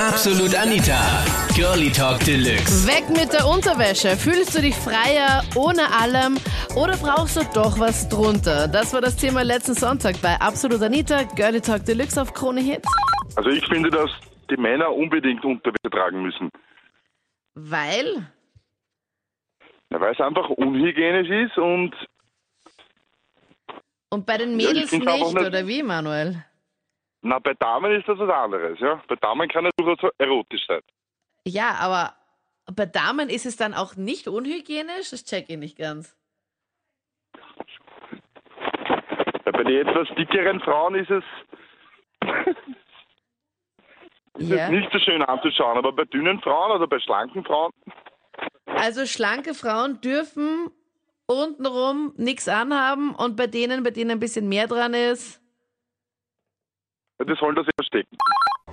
Absolut Anita. Girlie Talk Deluxe. Weg mit der Unterwäsche. Fühlst du dich freier ohne allem oder brauchst du doch was drunter? Das war das Thema letzten Sonntag bei Absolut Anita, Girlie Talk Deluxe auf Krone Hit. Also ich finde, dass die Männer unbedingt Unterwäsche tragen müssen. Weil? Ja, Weil es einfach unhygienisch ist und Und bei den Ja, Mädels nicht, nicht- oder wie, Manuel? Na, bei Damen ist das was anderes. Ja? Bei Damen kann es durchaus so erotisch sein. Ja, aber bei Damen ist es dann auch nicht unhygienisch? Das check ich nicht ganz. Ja, bei den etwas dickeren Frauen ist es, ist Ja. es nicht so schön anzuschauen, aber bei dünnen Frauen oder bei schlanken Frauen, Also schlanke Frauen dürfen untenrum nichts anhaben und bei denen, bei denen ein bisschen mehr dran ist. Ja, die sollen das ja verstecken.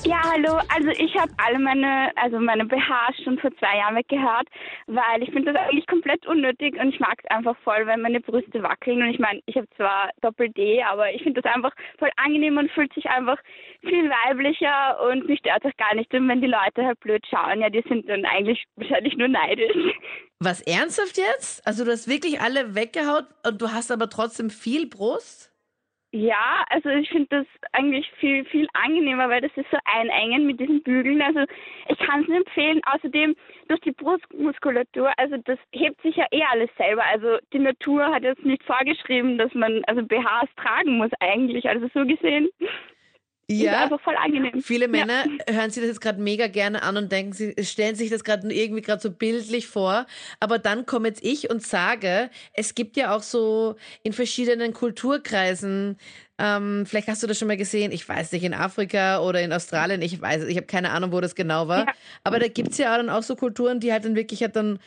Ja, hallo. Also ich habe alle meine, also meine BHs schon vor zwei Jahren weggehört, weil ich finde das eigentlich komplett unnötig und ich mag es einfach voll, wenn meine Brüste wackeln. Und ich meine, ich habe zwar Doppel-D, aber ich finde das einfach voll angenehm und fühlt sich einfach viel weiblicher und mich stört das gar nicht. Und wenn die Leute halt blöd schauen, ja, die sind dann eigentlich wahrscheinlich nur neidisch. Was ernsthaft jetzt? Also du hast wirklich alle weggehaut und du hast aber trotzdem viel Brust? Ja, also ich finde das eigentlich viel, viel angenehmer, weil das ist so einengen mit diesen Bügeln. Also ich kann es empfehlen. Außerdem durch die Brustmuskulatur, also das hebt sich ja eh alles selber. Also die Natur hat jetzt nicht vorgeschrieben, dass man also BHs tragen muss eigentlich. Also so gesehen ist einfach voll angenehm. Viele Männer hören sich das jetzt gerade mega gerne an und denken, sie stellen sich das gerade irgendwie gerade so bildlich vor. Aber dann komme jetzt ich und sage, es gibt ja auch so in verschiedenen Kulturkreisen, ähm, vielleicht hast du das schon mal gesehen, ich weiß nicht, in Afrika oder in Australien, ich weiß, es, ich habe keine Ahnung, wo das genau war. Ja. Aber da gibt's ja dann auch so Kulturen, die halt dann wirklich halt dann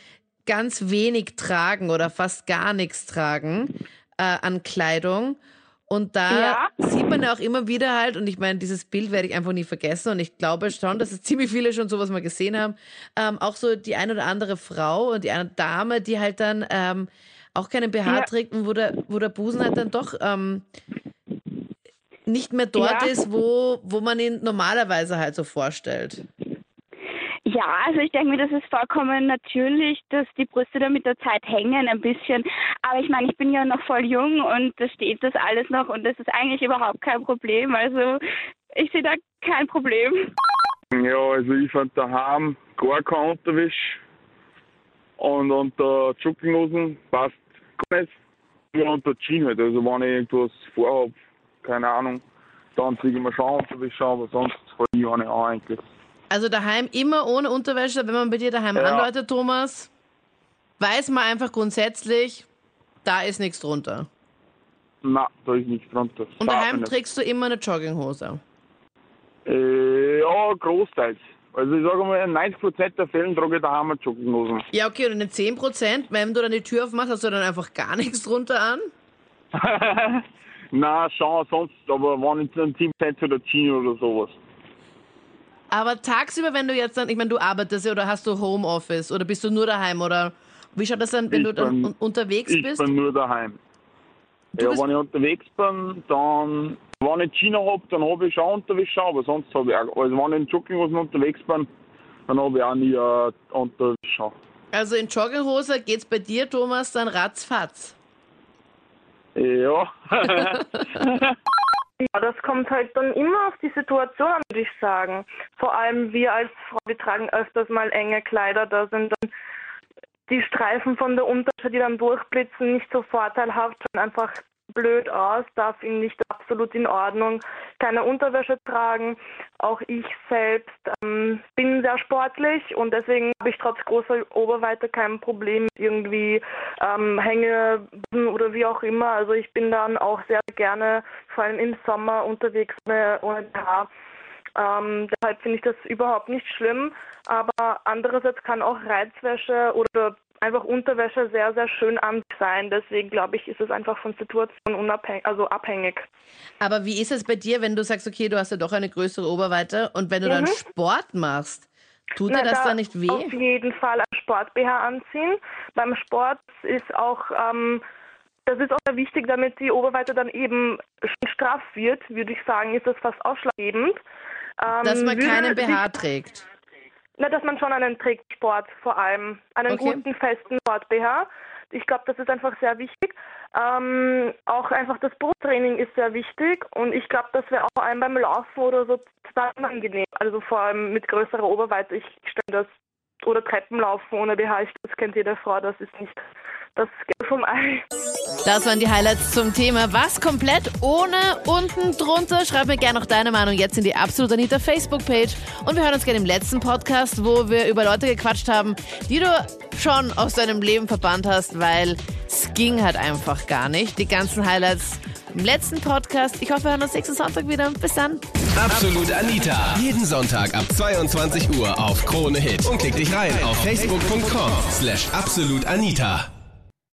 ganz wenig tragen oder fast gar nichts tragen äh, an Kleidung. Und da Ja. sieht man ja auch immer wieder halt, und ich meine, dieses Bild werde ich einfach nie vergessen, und ich glaube schon, dass es ziemlich viele schon sowas mal gesehen haben, ähm, auch so die ein oder andere Frau und die eine Dame, die halt dann ähm, auch keinen BH Ja. trägt und wo der, wo der Busen halt dann doch ähm, nicht mehr dort Ja. ist, wo, wo man ihn normalerweise halt so vorstellt. Ja, also ich denke mir, das ist vollkommen natürlich, dass die Brüste da mit der Zeit hängen ein bisschen. Aber ich meine, ich bin ja noch voll jung und da steht das alles noch und das ist eigentlich überhaupt kein Problem. Also ich sehe da kein Problem. Ja, also ich fand daheim gar kein Unterwäsch und unter Jogginghosen passt gar nicht. Nur unter Jeans halt. Also wenn ich irgendwas vorhab, keine Ahnung, dann ziehe ich mir schon Unterwäsche an, aber sonst halt ich auch nicht an eigentlich. Also daheim immer ohne Unterwäsche, wenn man bei dir daheim Ja. anläutet, Thomas, weiß man einfach grundsätzlich, da ist nichts drunter. Nein, da ist nichts drunter. Und daheim trägst du immer eine Jogginghose. Äh, ja, großteils. Also ich sage mal, in 90% der Fällen trage ich daheim eine Jogginghosen. Ja, okay, und in den 10%, wenn du dann die Tür aufmachst, hast du dann einfach gar nichts drunter an? Nein, schon sonst, aber wenn ich ein Team setze oder Jeans oder sowas. Aber tagsüber, wenn du jetzt dann, ich meine, du arbeitest ja oder hast du Homeoffice oder bist du nur daheim oder wie schaut das dann, wenn Ich du dann bin- un- unterwegs Ich bist? bin nur daheim. Du ja, wenn ich unterwegs bin, dann, wenn ich China hab, dann habe ich schon Unterwäsche, aber sonst habe ich auch, also wenn ich in Jogginghosen unterwegs bin, dann habe ich auch nie äh, Unterwäsche. Also in Jogginghose geht's bei dir, Thomas, dann ratzfatz. Ja, Ja, das kommt halt dann immer auf die Situation an, würde ich sagen. Vor allem wir als Frau, wir tragen öfters mal enge Kleider, da sind dann die Streifen von der Unterwäsche, die dann durchblitzen, nicht so vorteilhaft, schauen einfach blöd aus, da finde ich das absolut in Ordnung. Keine Unterwäsche tragen. Auch ich selbst ähm, bin sehr sportlich und deswegen habe ich trotz großer Oberweite kein Problem irgendwie ähm, Hängebusen oder wie auch immer. Also ich bin dann auch sehr gerne, vor allem im Sommer, unterwegs ohne, BH. Ähm, deshalb finde ich das überhaupt nicht schlimm. Aber andererseits kann auch Reizwäsche oder einfach Unterwäsche sehr, sehr schön an sein. Deswegen glaube ich, ist es einfach von Situation unabhängig, also abhängig. Aber wie ist es bei dir, wenn du sagst, okay, du hast ja doch eine größere Oberweite und wenn du dann Mhm. Sport machst, tut dir das da dann nicht weh? Auf jeden Fall ein Sport-BH anziehen. Beim Sport ist auch, ähm, das ist auch sehr wichtig, damit die Oberweite dann eben straff wird, würde ich sagen, ist das fast ausschlaggebend. Ähm, Dass man keinen BH trägt. Na, dass man schon einen trägt, Sport vor allem. Einen Okay. guten, festen Sport-BH. Ich glaube, das ist einfach sehr wichtig. Ähm, auch einfach das Brusttraining ist sehr wichtig und ich glaube, das wäre auch einem beim Laufen oder so total unangenehm. Also vor allem mit größerer Oberweite. Ich stelle das oder Treppenlaufen ohne BH, das kennt jede Frau, das ist nicht das Gelb vom Ei. Das waren die Highlights zum Thema Was komplett ohne unten drunter. Schreib mir gerne noch deine Meinung jetzt in die Absolut Anita Facebook-Page. Und wir hören uns gerne im letzten Podcast, wo wir über Leute gequatscht haben, die du schon aus deinem Leben verbannt hast, weil es ging halt einfach gar nicht. Die ganzen Highlights im letzten Podcast. Ich hoffe, wir hören uns nächsten Sonntag wieder. Bis dann. Absolut Anita. Jeden Sonntag ab 22 Uhr auf Krone Hit. Und klick dich rein auf facebook.com slash absolutanita.